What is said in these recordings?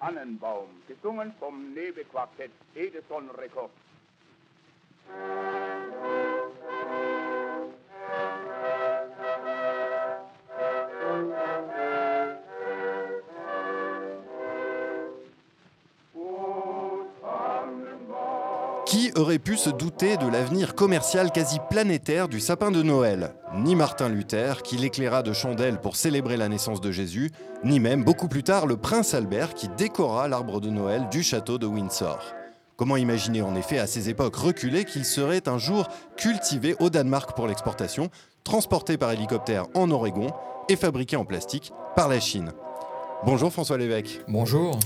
Tannenbaum, gesungen vom Nebequartett Edison Rekord. Aurait pu se douter de l'avenir commercial quasi planétaire du sapin de Noël Ni Martin Luther, qui l'éclaira de chandelles pour célébrer la naissance de Jésus, ni même, beaucoup plus tard, le prince Albert qui décora l'arbre de Noël du château de Windsor. Comment imaginer en effet à ces époques reculées qu'il serait un jour cultivé au Danemark pour l'exportation, transporté par hélicoptère en Oregon et fabriqué en plastique par la Chine? Bonjour François Lévesque. Bonjour.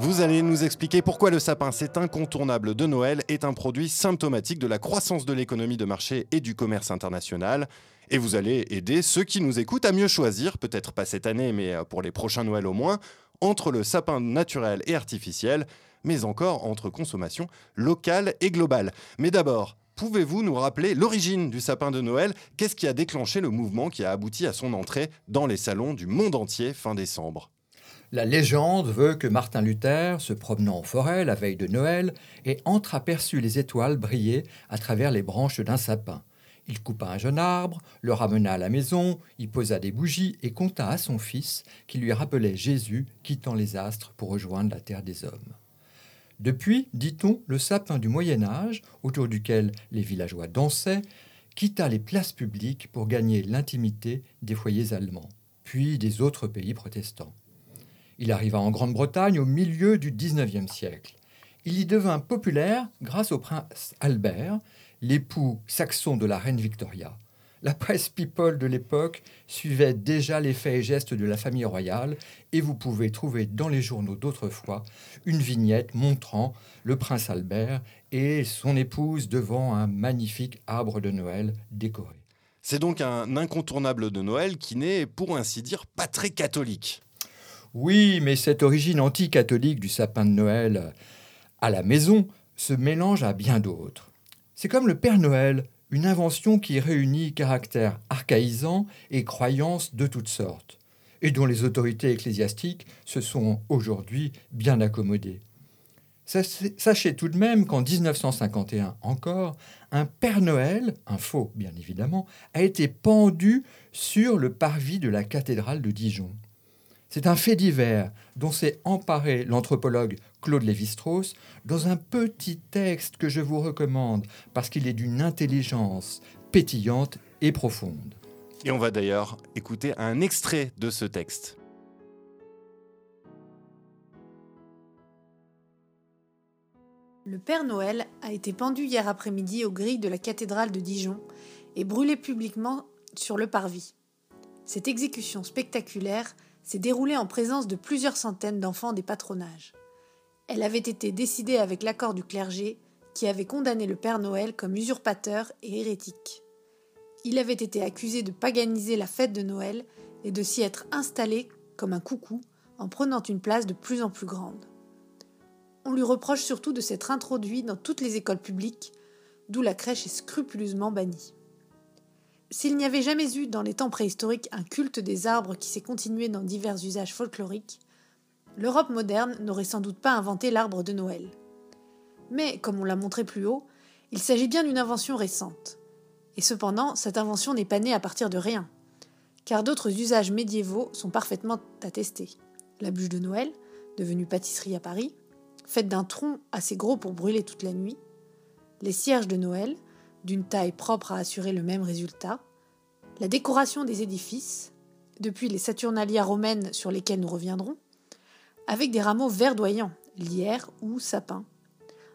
Vous allez nous expliquer pourquoi le sapin, cet incontournable de Noël, est un produit symptomatique de la croissance de l'économie de marché et du commerce international. Et vous allez aider ceux qui nous écoutent à mieux choisir, peut-être pas cette année, mais euh, pour les prochains Noëls au moins, entre le sapin naturel et artificiel, mais encore entre consommation locale et globale. Mais d'abord, pouvez-vous nous rappeler l'origine du sapin de Noël? Qu'est-ce qui a déclenché le mouvement qui a abouti à son entrée dans les salons du monde entier fin décembre? La légende veut que Martin Luther, se promenant en forêt la veille de Noël, ait entreaperçu les étoiles briller à travers les branches d'un sapin. Il coupa un jeune arbre, le ramena à la maison, y posa des bougies et conta à son fils qui lui rappelait Jésus quittant les astres pour rejoindre la terre des hommes. Depuis, dit-on, le sapin du Moyen Âge, autour duquel les villageois dansaient, quitta les places publiques pour gagner l'intimité des foyers allemands, puis des autres pays protestants. Il arriva en Grande-Bretagne au milieu du XIXe siècle. Il y devint populaire grâce au prince Albert, l'époux saxon de la reine Victoria. La presse people de l'époque suivait déjà les faits et gestes de la famille royale et vous pouvez trouver dans les journaux d'autrefois une vignette montrant le prince Albert et son épouse devant un magnifique arbre de Noël décoré. C'est donc un incontournable de Noël qui n'est, pour ainsi dire, pas très catholique. Oui, mais cette origine anti-catholique du sapin de Noël à la maison se mélange à bien d'autres. C'est comme le Père Noël, une invention qui réunit caractères archaïsants et croyances de toutes sortes, et dont les autorités ecclésiastiques se sont aujourd'hui bien accommodées. Sachez tout de même qu'en 1951 encore, un Père Noël, un faux bien évidemment, a été pendu sur le parvis de la cathédrale de Dijon. C'est un fait divers dont s'est emparé l'anthropologue Claude Lévi-Strauss dans un petit texte que je vous recommande parce qu'il est d'une intelligence pétillante et profonde. Et on va d'ailleurs écouter un extrait de ce texte. Le Père Noël a été pendu hier après-midi aux grilles de la cathédrale de Dijon et brûlé publiquement sur le parvis. Cette exécution spectaculaire s'est déroulée en présence de plusieurs centaines d'enfants des patronages. Elle avait été décidée avec l'accord du clergé, qui avait condamné le Père Noël comme usurpateur et hérétique. Il avait été accusé de paganiser la fête de Noël et de s'y être installé comme un coucou en prenant une place de plus en plus grande. On lui reproche surtout de s'être introduit dans toutes les écoles publiques, d'où la crèche est scrupuleusement bannie. S'il n'y avait jamais eu dans les temps préhistoriques un culte des arbres qui s'est continué dans divers usages folkloriques, l'Europe moderne n'aurait sans doute pas inventé l'arbre de Noël. Mais, comme on l'a montré plus haut, il s'agit bien d'une invention récente. Et cependant, cette invention n'est pas née à partir de rien, car d'autres usages médiévaux sont parfaitement attestés. La bûche de Noël, devenue pâtisserie à Paris, faite d'un tronc assez gros pour brûler toute la nuit, les cierges de Noël, d'une taille propre à assurer le même résultat, la décoration des édifices, depuis les Saturnalia romaines sur lesquelles nous reviendrons, avec des rameaux verdoyants, lierre ou sapin.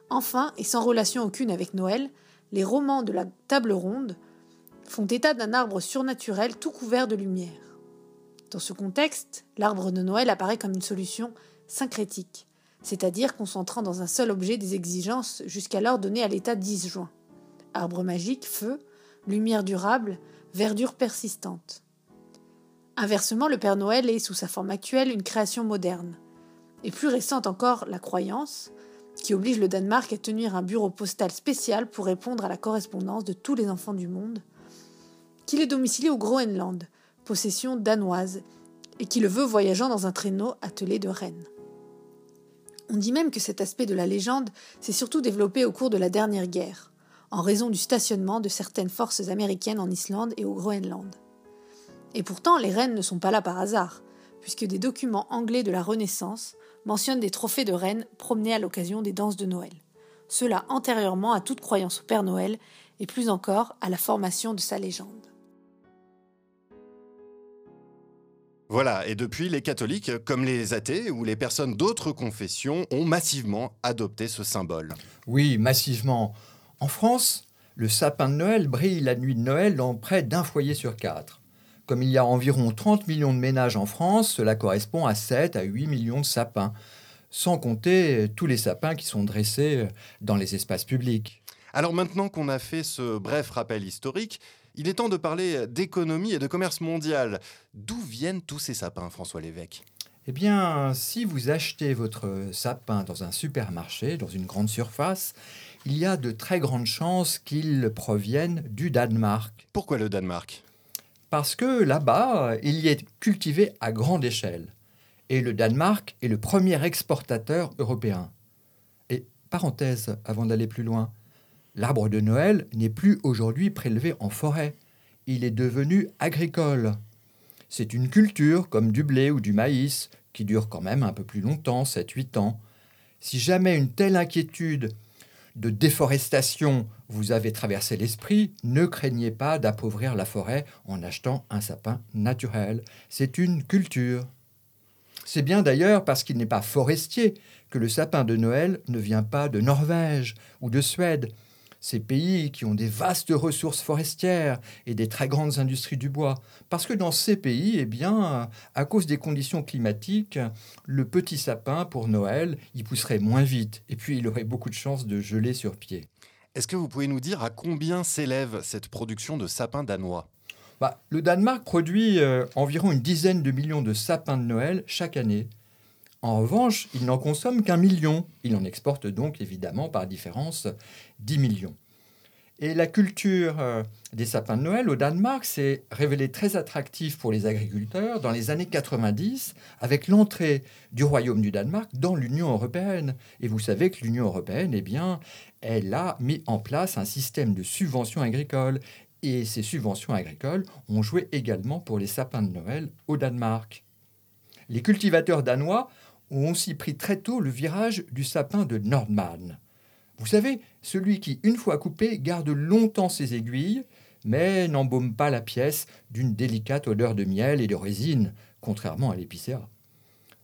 Enfin, et sans relation aucune avec Noël, les romans de la table ronde font état d'un arbre surnaturel tout couvert de lumière. Dans ce contexte, l'arbre de Noël apparaît comme une solution syncrétique, c'est-à-dire concentrant dans un seul objet des exigences jusqu'alors données à l'état disjoint arbre magique, feu, lumière durable, verdure persistante. Inversement, le Père Noël est, sous sa forme actuelle, une création moderne. Et plus récente encore, la croyance, qui oblige le Danemark à tenir un bureau postal spécial pour répondre à la correspondance de tous les enfants du monde, qu'il est domicilié au Groenland, possession danoise, et qui le veut voyageant dans un traîneau attelé de rennes. On dit même que cet aspect de la légende s'est surtout développé au cours de la dernière guerre, en raison du stationnement de certaines forces américaines en Islande et au Groenland. Et pourtant, les reines ne sont pas là par hasard, puisque des documents anglais de la Renaissance mentionnent des trophées de reines promenés à l'occasion des danses de Noël. Cela antérieurement à toute croyance au Père Noël et plus encore à la formation de sa légende. Voilà, et depuis, les catholiques, comme les athées ou les personnes d'autres confessions, ont massivement adopté ce symbole. Oui, massivement. En France, le sapin de Noël brille la nuit de Noël dans près d'un foyer sur quatre. Comme il y a environ 30 millions de ménages en France, cela correspond à 7 à 8 millions de sapins, sans compter tous les sapins qui sont dressés dans les espaces publics. Alors maintenant qu'on a fait ce bref rappel historique, il est temps de parler d'économie et de commerce mondial. D'où viennent tous ces sapins, François Lévesque? Eh bien, si vous achetez votre sapin dans un supermarché, dans une grande surface, il y a de très grandes chances qu'il provienne du Danemark. Pourquoi le Danemark? Parce que là-bas, il y est cultivé à grande échelle. Et le Danemark est le premier exportateur européen. Et parenthèse, avant d'aller plus loin, L'arbre de Noël n'est plus aujourd'hui prélevé en forêt. Il est devenu agricole. C'est une culture comme du blé ou du maïs, qui dure quand même un peu plus longtemps, 7-8 ans. Si jamais une telle inquiétude de déforestation vous avait traversé l'esprit, ne craignez pas d'appauvrir la forêt en achetant un sapin naturel. C'est une culture. C'est bien d'ailleurs parce qu'il n'est pas forestier que le sapin de Noël ne vient pas de Norvège ou de Suède, ces pays qui ont des vastes ressources forestières et des très grandes industries du bois. Parce que dans ces pays, eh bien, à cause des conditions climatiques, le petit sapin pour Noël, il pousserait moins vite et puis il aurait beaucoup de chances de geler sur pied. Est-ce que vous pouvez nous dire à combien s'élève cette production de sapins danois? Bah, Le Danemark produit euh, environ une dizaine de millions de sapins de Noël chaque année. En revanche, il n'en consomme qu'un million. Il en exporte donc évidemment par différence 10 millions. Et la culture euh, des sapins de Noël au Danemark s'est révélée très attractive pour les agriculteurs dans les années 90 avec l'entrée du Royaume du Danemark dans l'Union européenne. Et vous savez que l'Union européenne, eh bien, elle a mis en place un système de subventions agricoles. Et ces subventions agricoles ont joué également pour les sapins de Noël au Danemark. Les cultivateurs danois ont aussi pris très tôt le virage du sapin de Nordman. Vous savez, celui qui, une fois coupé, garde longtemps ses aiguilles, mais n'embaume pas la pièce d'une délicate odeur de miel et de résine, contrairement à l'épicéa.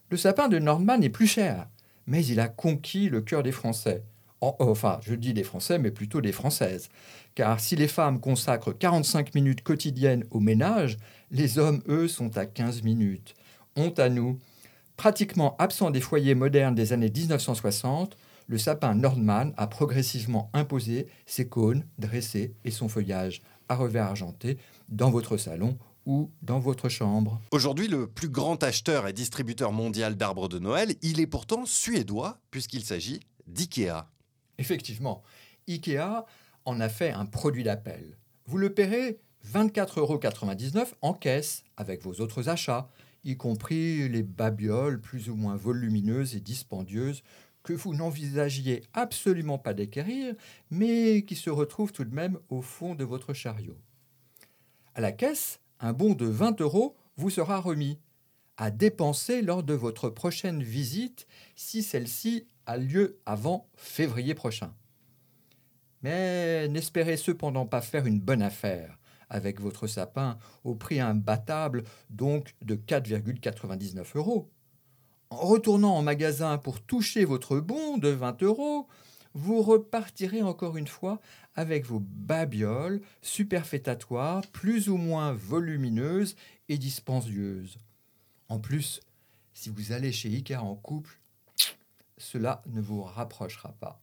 Le sapin de Nordman est plus cher, mais il a conquis le cœur des Français. Enfin, je dis des Français, mais plutôt des Françaises. Car si les femmes consacrent 45 minutes quotidiennes au ménage, les hommes, eux, sont à 15 minutes. Honte à nous, Pratiquement absent des foyers modernes des années 1960, le sapin Nordman a progressivement imposé ses cônes dressés et son feuillage à revers argenté dans votre salon ou dans votre chambre. Aujourd'hui, le plus grand acheteur et distributeur mondial d'arbres de Noël, il est pourtant suédois puisqu'il s'agit d'IKEA. Effectivement, IKEA en a fait un produit d'appel. Vous le paierez 24,99 euros en caisse avec vos autres achats y compris les babioles plus ou moins volumineuses et dispendieuses que vous n'envisagiez absolument pas d'acquérir, mais qui se retrouvent tout de même au fond de votre chariot. À la caisse, un bon de 20 euros vous sera remis, à dépenser lors de votre prochaine visite si celle-ci a lieu avant février prochain. Mais n'espérez cependant pas faire une bonne affaire avec votre sapin au prix imbattable donc de 4,99 euros. En retournant en magasin pour toucher votre bon de 20 euros, vous repartirez encore une fois avec vos babioles superfétatoires plus ou moins volumineuses et dispendieuses. En plus, si vous allez chez Ikea en couple, cela ne vous rapprochera pas.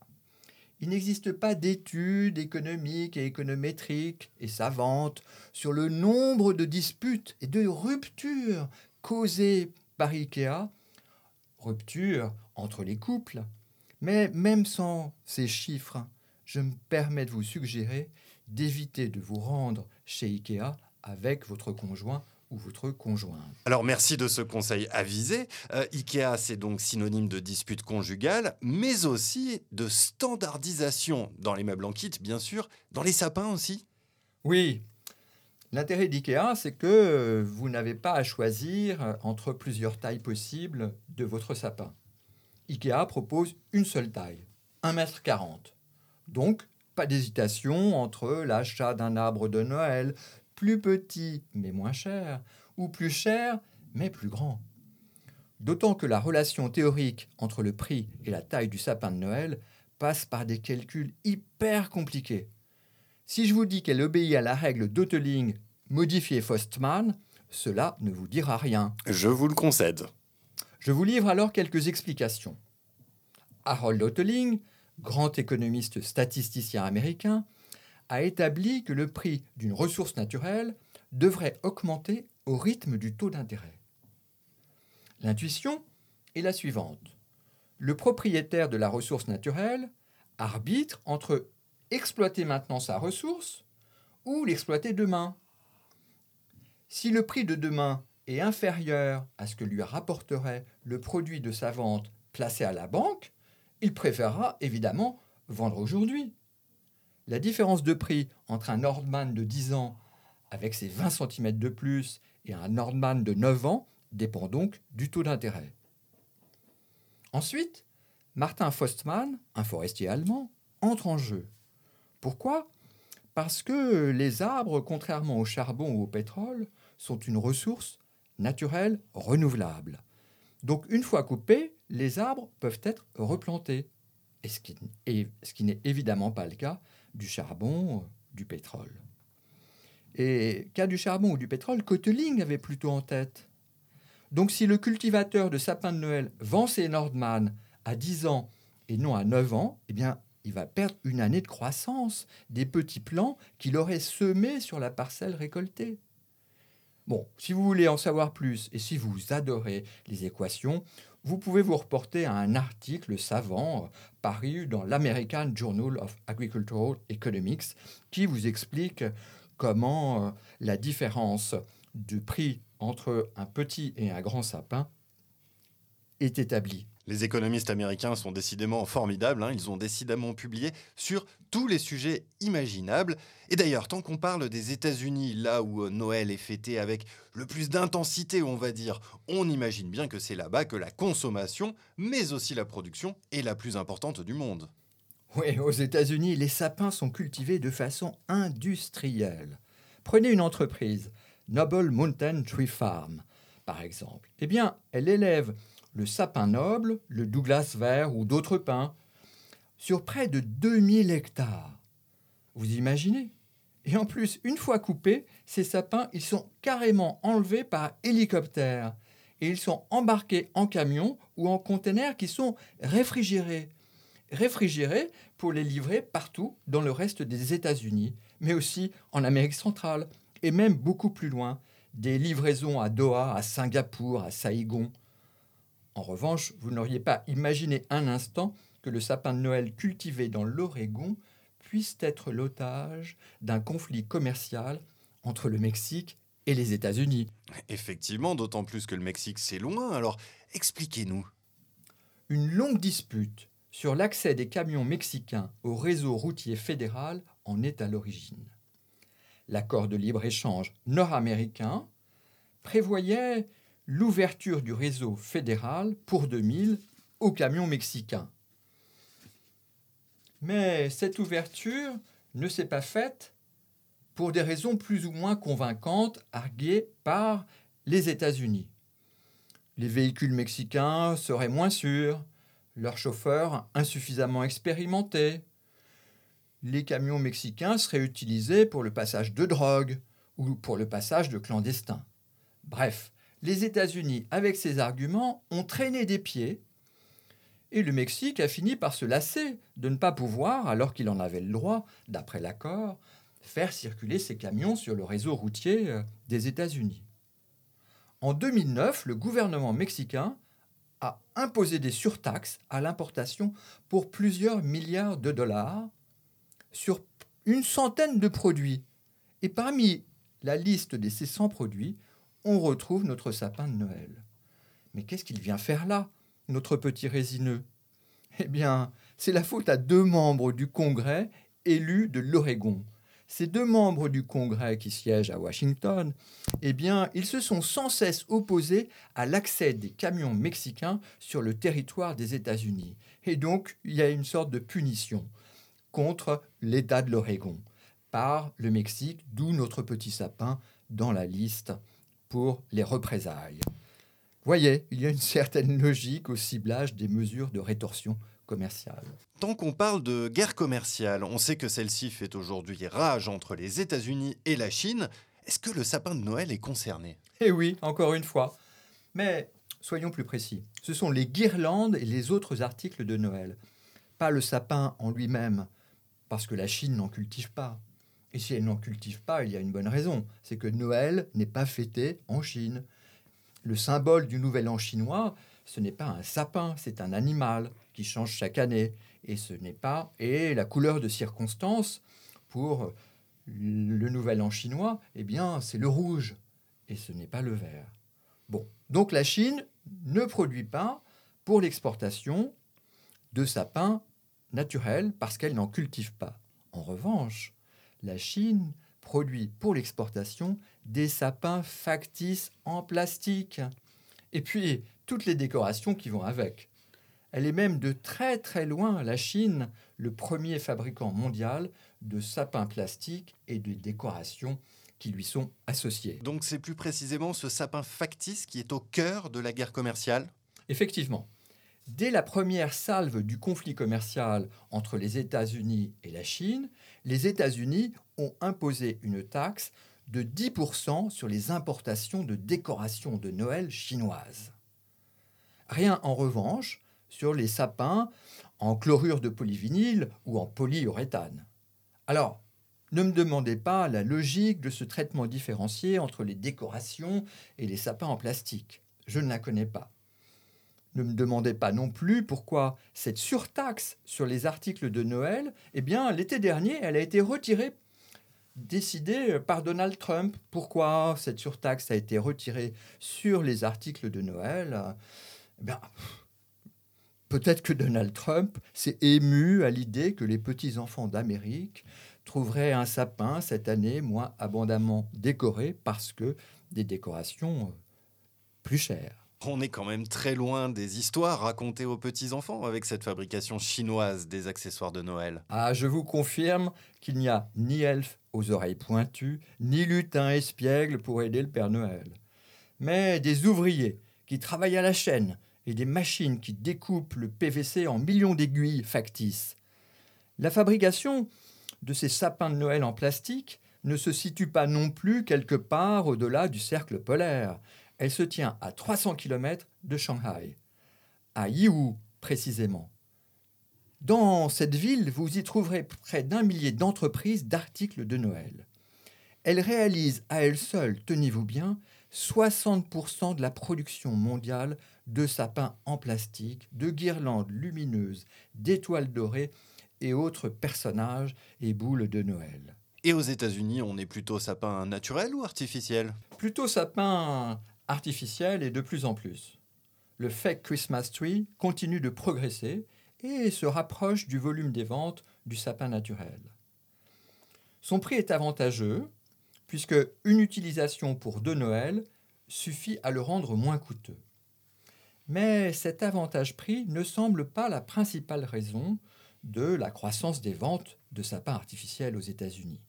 Il n'existe pas d'études économiques et économétriques et savantes sur le nombre de disputes et de ruptures causées par IKEA, ruptures entre les couples. Mais même sans ces chiffres, je me permets de vous suggérer d'éviter de vous rendre chez IKEA avec votre conjoint ou votre conjointe. Alors merci de ce conseil avisé. Euh, IKEA, c'est donc synonyme de dispute conjugale, mais aussi de standardisation dans les meubles en kit, bien sûr, dans les sapins aussi. Oui. L'intérêt d'IKEA, c'est que vous n'avez pas à choisir entre plusieurs tailles possibles de votre sapin. IKEA propose une seule taille, 1,40 m. Donc, pas d'hésitation entre l'achat d'un arbre de Noël plus petit mais moins cher, ou plus cher mais plus grand. D'autant que la relation théorique entre le prix et la taille du sapin de Noël passe par des calculs hyper compliqués. Si je vous dis qu'elle obéit à la règle d'Oteling modifiée Fostman, cela ne vous dira rien. Je vous le concède. Je vous livre alors quelques explications. Harold Oteling, grand économiste statisticien américain, a établi que le prix d'une ressource naturelle devrait augmenter au rythme du taux d'intérêt. L'intuition est la suivante. Le propriétaire de la ressource naturelle arbitre entre exploiter maintenant sa ressource ou l'exploiter demain. Si le prix de demain est inférieur à ce que lui rapporterait le produit de sa vente placé à la banque, il préférera évidemment vendre aujourd'hui. La différence de prix entre un Nordman de 10 ans avec ses 20 cm de plus et un Nordman de 9 ans dépend donc du taux d'intérêt. Ensuite, Martin Fostman, un forestier allemand, entre en jeu. Pourquoi? Parce que les arbres, contrairement au charbon ou au pétrole, sont une ressource naturelle renouvelable. Donc une fois coupés, les arbres peuvent être replantés, et ce qui n'est évidemment pas le cas du charbon, du pétrole. Et cas du charbon ou du pétrole, Coteling avait plutôt en tête. Donc si le cultivateur de sapin de Noël vend ses Nordman à 10 ans et non à 9 ans, eh bien, il va perdre une année de croissance des petits plants qu'il aurait semés sur la parcelle récoltée. Bon, si vous voulez en savoir plus et si vous adorez les équations, vous pouvez vous reporter à un article savant euh, paru dans l'American Journal of Agricultural Economics qui vous explique comment euh, la différence du prix entre un petit et un grand sapin est établie. Les économistes américains sont décidément formidables. Hein. Ils ont décidément publié sur tous les sujets imaginables. Et d'ailleurs, tant qu'on parle des États-Unis, là où euh, Noël est fêté avec le plus d'intensité, on va dire, on imagine bien que c'est là-bas que la consommation, mais aussi la production, est la plus importante du monde. Oui, aux États-Unis, les sapins sont cultivés de façon industrielle. Prenez une entreprise, Noble Mountain Tree Farm, par exemple. Eh bien, elle élève le sapin noble, le Douglas vert ou d'autres pins, sur près de 2000 hectares. Vous imaginez? Et en plus, une fois coupés, ces sapins, ils sont carrément enlevés par hélicoptère et ils sont embarqués en camion ou en conteneurs qui sont réfrigérés. Réfrigérés pour les livrer partout dans le reste des États-Unis, mais aussi en Amérique centrale et même beaucoup plus loin, des livraisons à Doha, à Singapour, à Saïgon. En revanche, vous n'auriez pas imaginé un instant que le sapin de Noël cultivé dans l'Oregon puisse être l'otage d'un conflit commercial entre le Mexique et les États-Unis. Effectivement, d'autant plus que le Mexique c'est loin, alors expliquez-nous. Une longue dispute sur l'accès des camions mexicains au réseau routier fédéral en est à l'origine. L'accord de libre-échange nord-américain prévoyait l'ouverture du réseau fédéral pour 2000 aux camions mexicains. Mais cette ouverture ne s'est pas faite pour des raisons plus ou moins convaincantes arguées par les États-Unis. Les véhicules mexicains seraient moins sûrs, leurs chauffeurs insuffisamment expérimentés. Les camions mexicains seraient utilisés pour le passage de drogue ou pour le passage de clandestins. Bref, les États-Unis, avec ces arguments, ont traîné des pieds et le Mexique a fini par se lasser de ne pas pouvoir, alors qu'il en avait le droit, d'après l'accord, faire circuler ses camions sur le réseau routier euh, des États-Unis. En 2009, le gouvernement mexicain a imposé des surtaxes à l'importation pour plusieurs milliards de dollars sur une centaine de produits. Et parmi la liste de ces 100 produits, on retrouve notre sapin de Noël. Mais qu'est-ce qu'il vient faire là, notre petit résineux? Eh bien, c'est la faute à deux membres du Congrès élus de l'Oregon. Ces deux membres du Congrès qui siègent à Washington, eh bien, ils se sont sans cesse opposés à l'accès des camions mexicains sur le territoire des États-Unis. Et donc, il y a une sorte de punition contre l'État de l'Oregon par le Mexique, d'où notre petit sapin dans la liste pour les représailles. Voyez, il y a une certaine logique au ciblage des mesures de rétorsion commerciale. Tant qu'on parle de guerre commerciale, on sait que celle-ci fait aujourd'hui rage entre les États-Unis et la Chine. Est-ce que le sapin de Noël est concerné? Eh oui, encore une fois. Mais soyons plus précis. Ce sont les guirlandes et les autres articles de Noël. Pas le sapin en lui-même, parce que la Chine n'en cultive pas. Et si elle n'en cultive pas, il y a une bonne raison. C'est que Noël n'est pas fêté en Chine. Le symbole du Nouvel An chinois, ce n'est pas un sapin, c'est un animal qui change chaque année. Et ce n'est pas. Et la couleur de circonstance pour le Nouvel An chinois, eh bien, c'est le rouge. Et ce n'est pas le vert. Bon. Donc la Chine ne produit pas pour l'exportation de sapins naturels parce qu'elle n'en cultive pas. En revanche, la Chine produit pour l'exportation des sapins factices en plastique. Et puis, toutes les décorations qui vont avec. Elle est même de très très loin, la Chine, le premier fabricant mondial de sapins plastiques et de décorations qui lui sont associées. Donc c'est plus précisément ce sapin factice qui est au cœur de la guerre commerciale? Effectivement. Dès la première salve du conflit commercial entre les États-Unis et la Chine, les États-Unis ont imposé une taxe de 10% sur les importations de décorations de Noël chinoises. Rien en revanche sur les sapins en chlorure de polyvinyle ou en polyuréthane. Alors, ne me demandez pas la logique de ce traitement différencié entre les décorations et les sapins en plastique. Je ne la connais pas. Ne me demandez pas non plus pourquoi cette surtaxe sur les articles de Noël, eh bien, l'été dernier, elle a été retirée, décidée par Donald Trump. Pourquoi cette surtaxe a été retirée sur les articles de Noël? Eh Peut-être que Donald Trump s'est ému à l'idée que les petits-enfants d'Amérique trouveraient un sapin cette année moins abondamment décoré parce que des décorations plus chères. On est quand même très loin des histoires racontées aux petits-enfants avec cette fabrication chinoise des accessoires de Noël. Ah, je vous confirme qu'il n'y a ni elfe aux oreilles pointues, ni lutin espiègle pour aider le Père Noël. Mais des ouvriers qui travaillent à la chaîne et des machines qui découpent le PVC en millions d'aiguilles factices. La fabrication de ces sapins de Noël en plastique ne se situe pas non plus quelque part au-delà du cercle polaire. Elle se tient à 300 km de Shanghai, à Yiwu précisément. Dans cette ville, vous y trouverez près d'un millier d'entreprises d'articles de Noël. Elle réalise à elle seule, tenez-vous bien, 60% de la production mondiale de sapins en plastique, de guirlandes lumineuses, d'étoiles dorées et autres personnages et boules de Noël. Et aux États-Unis, on est plutôt sapin naturel ou artificiel? Plutôt sapin artificiel et de plus en plus. Le fake Christmas tree continue de progresser et se rapproche du volume des ventes du sapin naturel. Son prix est avantageux puisque une utilisation pour deux Noël suffit à le rendre moins coûteux. Mais cet avantage prix ne semble pas la principale raison de la croissance des ventes de sapins artificiels aux États-Unis.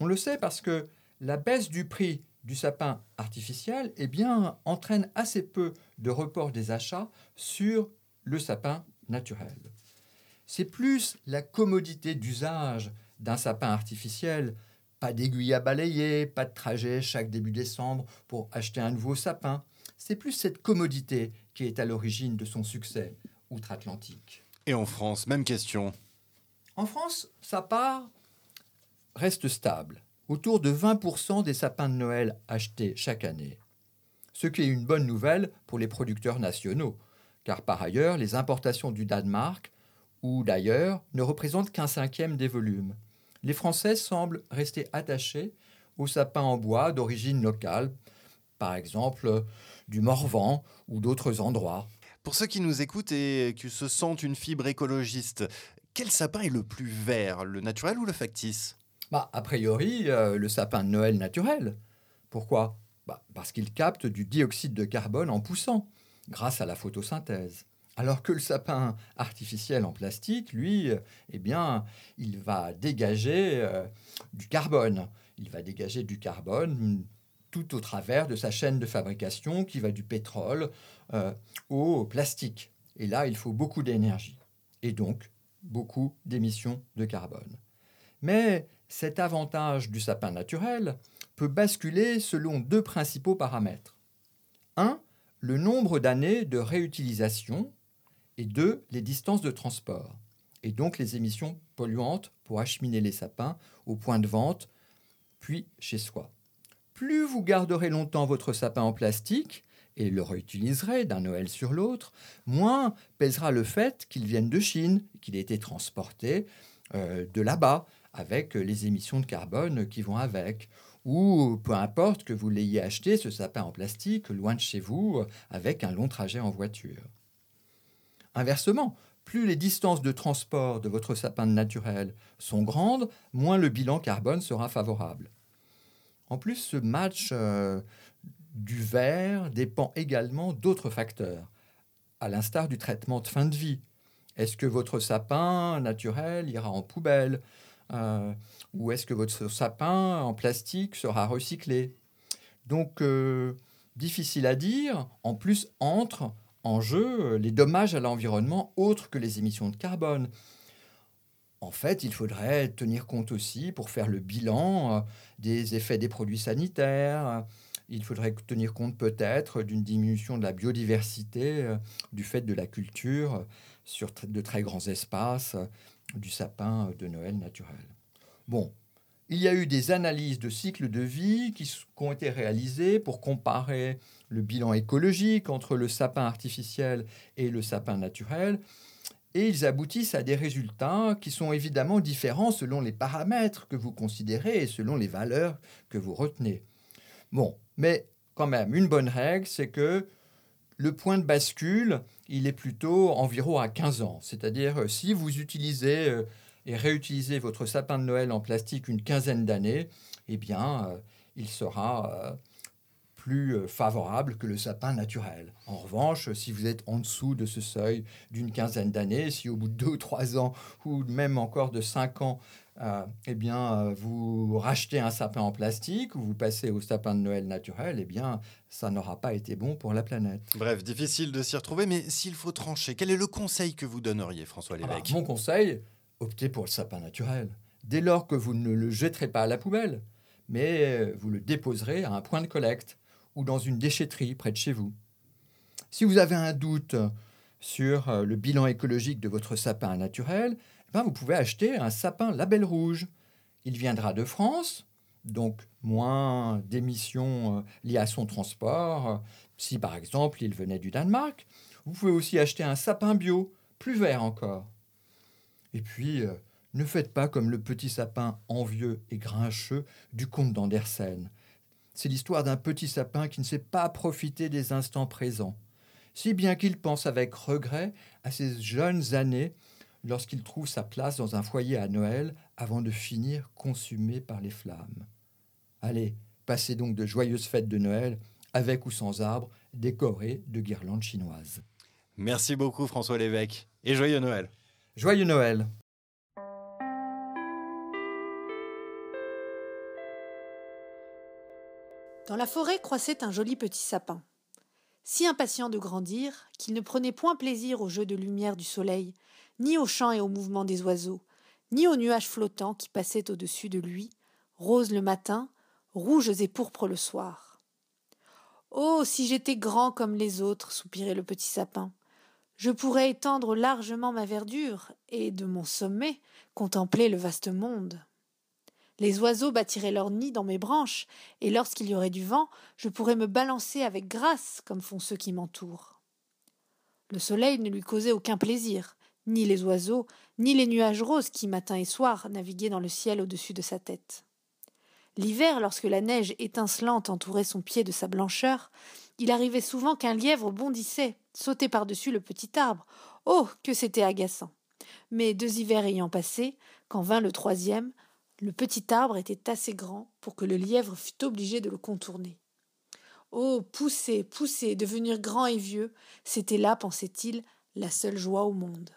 On le sait parce que la baisse du prix du sapin artificiel eh bien, entraîne assez peu de report des achats sur le sapin naturel. C'est plus la commodité d'usage d'un sapin artificiel, pas d'aiguille à balayer, pas de trajet chaque début décembre pour acheter un nouveau sapin. C'est plus cette commodité qui est à l'origine de son succès outre-Atlantique. Et en France, même question. En France, sa part reste stable autour de 20% des sapins de Noël achetés chaque année. Ce qui est une bonne nouvelle pour les producteurs nationaux, car par ailleurs, les importations du Danemark ou d'ailleurs ne représentent qu'un cinquième des volumes. Les Français semblent rester attachés aux sapins en bois d'origine locale, par exemple du Morvan ou d'autres endroits. Pour ceux qui nous écoutent et qui se sentent une fibre écologiste, quel sapin est le plus vert, le naturel ou le factice? Bah, A priori, euh, le sapin de Noël naturel. Pourquoi? Bah, Parce qu'il capte du dioxyde de carbone en poussant, grâce à la photosynthèse. Alors que le sapin artificiel en plastique, lui, eh bien, il va dégager euh, du carbone. Il va dégager du carbone tout au travers de sa chaîne de fabrication qui va du pétrole euh, au plastique. Et là, il faut beaucoup d'énergie et donc beaucoup d'émissions de carbone. Mais cet avantage du sapin naturel peut basculer selon deux principaux paramètres. Un, le nombre d'années de réutilisation et deux, les distances de transport, et donc les émissions polluantes pour acheminer les sapins au point de vente, puis chez soi. Plus vous garderez longtemps votre sapin en plastique et le réutiliserez d'un Noël sur l'autre, moins pèsera le fait qu'il vienne de Chine, qu'il ait été transporté euh, de là-bas, avec les émissions de carbone qui vont avec, ou peu importe que vous l'ayez acheté, ce sapin en plastique, loin de chez vous, avec un long trajet en voiture. Inversement, plus les distances de transport de votre sapin naturel sont grandes, moins le bilan carbone sera favorable. En plus, ce match euh, du verre dépend également d'autres facteurs, à l'instar du traitement de fin de vie. Est-ce que votre sapin naturel ira en poubelle? Euh, Ou est-ce que votre sapin en plastique sera recyclé Donc, euh, difficile à dire. En plus, entre en jeu les dommages à l'environnement autres que les émissions de carbone. En fait, il faudrait tenir compte aussi, pour faire le bilan, euh, des effets des produits sanitaires. Il faudrait tenir compte peut-être d'une diminution de la biodiversité euh, du fait de la culture sur de très grands espaces euh, du sapin de Noël naturel. Bon, il y a eu des analyses de cycle de vie qui, ont été réalisées pour comparer le bilan écologique entre le sapin artificiel et le sapin naturel. Et ils aboutissent à des résultats qui sont évidemment différents selon les paramètres que vous considérez et selon les valeurs que vous retenez. Bon, mais quand même, une bonne règle, c'est que le point de bascule, il est plutôt environ à 15 ans. C'est-à-dire, si vous utilisez euh, et réutilisez votre sapin de Noël en plastique une quinzaine d'années, eh bien, euh, il sera euh, plus euh, favorable que le sapin naturel. En revanche, si vous êtes en dessous de ce seuil d'une quinzaine d'années, si au bout de deux ou trois ans, ou même encore de cinq ans, eh bien, vous rachetez un sapin en plastique ou vous passez au sapin de Noël naturel, eh bien, ça n'aura pas été bon pour la planète. Bref, difficile de s'y retrouver, mais s'il faut trancher, quel est le conseil que vous donneriez, François Lévesque? Mon conseil, optez pour le sapin naturel. Dès lors que vous ne le jetterez pas à la poubelle, mais euh, vous le déposerez à un point de collecte ou dans une déchetterie près de chez vous. Si vous avez un doute sur euh, le bilan écologique de votre sapin naturel, ben, vous pouvez acheter un sapin label rouge. Il viendra de France, donc moins d'émissions euh, liées à son transport. Si par exemple il venait du Danemark, vous pouvez aussi acheter un sapin bio, plus vert encore. Et puis, euh, ne faites pas comme le petit sapin envieux et grincheux du comte d'Andersen. C'est l'histoire d'un petit sapin qui ne sait pas profiter des instants présents, si bien qu'il pense avec regret à ses jeunes années lorsqu'il trouve sa place dans un foyer à Noël avant de finir consumé par les flammes. Allez, passez donc de joyeuses fêtes de Noël avec ou sans arbres décorés de guirlandes chinoises. Merci beaucoup François Lévesque et joyeux Noël. Joyeux Noël Dans la forêt croissait un joli petit sapin, si impatient de grandir qu'il ne prenait point plaisir aux jeux de lumière du soleil, ni aux chants et aux mouvements des oiseaux, ni aux nuages flottants qui passaient au-dessus de lui, roses le matin, rouges et pourpres le soir. Oh, si j'étais grand comme les autres, soupirait le petit sapin, je pourrais étendre largement ma verdure et, de mon sommet, contempler le vaste monde. Les oiseaux bâtiraient leur nid dans mes branches, et lorsqu'il y aurait du vent, je pourrais me balancer avec grâce comme font ceux qui m'entourent. Le soleil ne lui causait aucun plaisir, ni les oiseaux, ni les nuages roses qui, matin et soir, naviguaient dans le ciel au-dessus de sa tête. L'hiver, lorsque la neige étincelante entourait son pied de sa blancheur, il arrivait souvent qu'un lièvre bondissait, sautait par-dessus le petit arbre. Oh, que c'était agaçant. Mais deux hivers ayant passé, quand vint le troisième, le petit arbre était assez grand pour que le lièvre fût obligé de le contourner. Oh, pousser, pousser, devenir grand et vieux, c'était là, pensait-il, la seule joie au monde.